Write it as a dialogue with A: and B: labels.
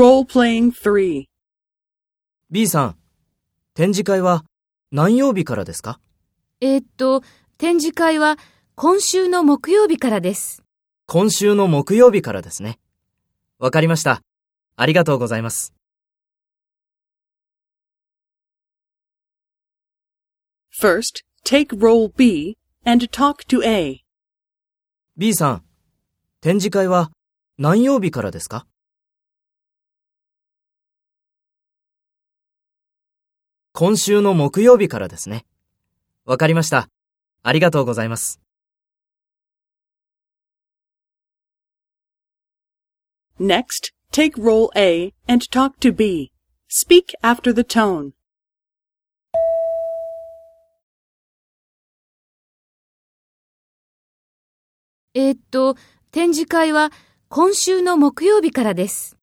A: Role-playing 3.
B: B さん、展示会は何曜日からですか？
C: えーっと、展示会は今週の木曜日からです。
B: 今週の木曜日からですね。わかりました。ありがとうございます。
A: First, take role B and talk to A.
B: B さん、展示会は何曜日からですか？今週の木曜日からですね。わかりました。ありがとうございます。
A: Next, take role A and talk to B. Speak after the tone.
C: えーっと、展示会は今週の木曜日からです。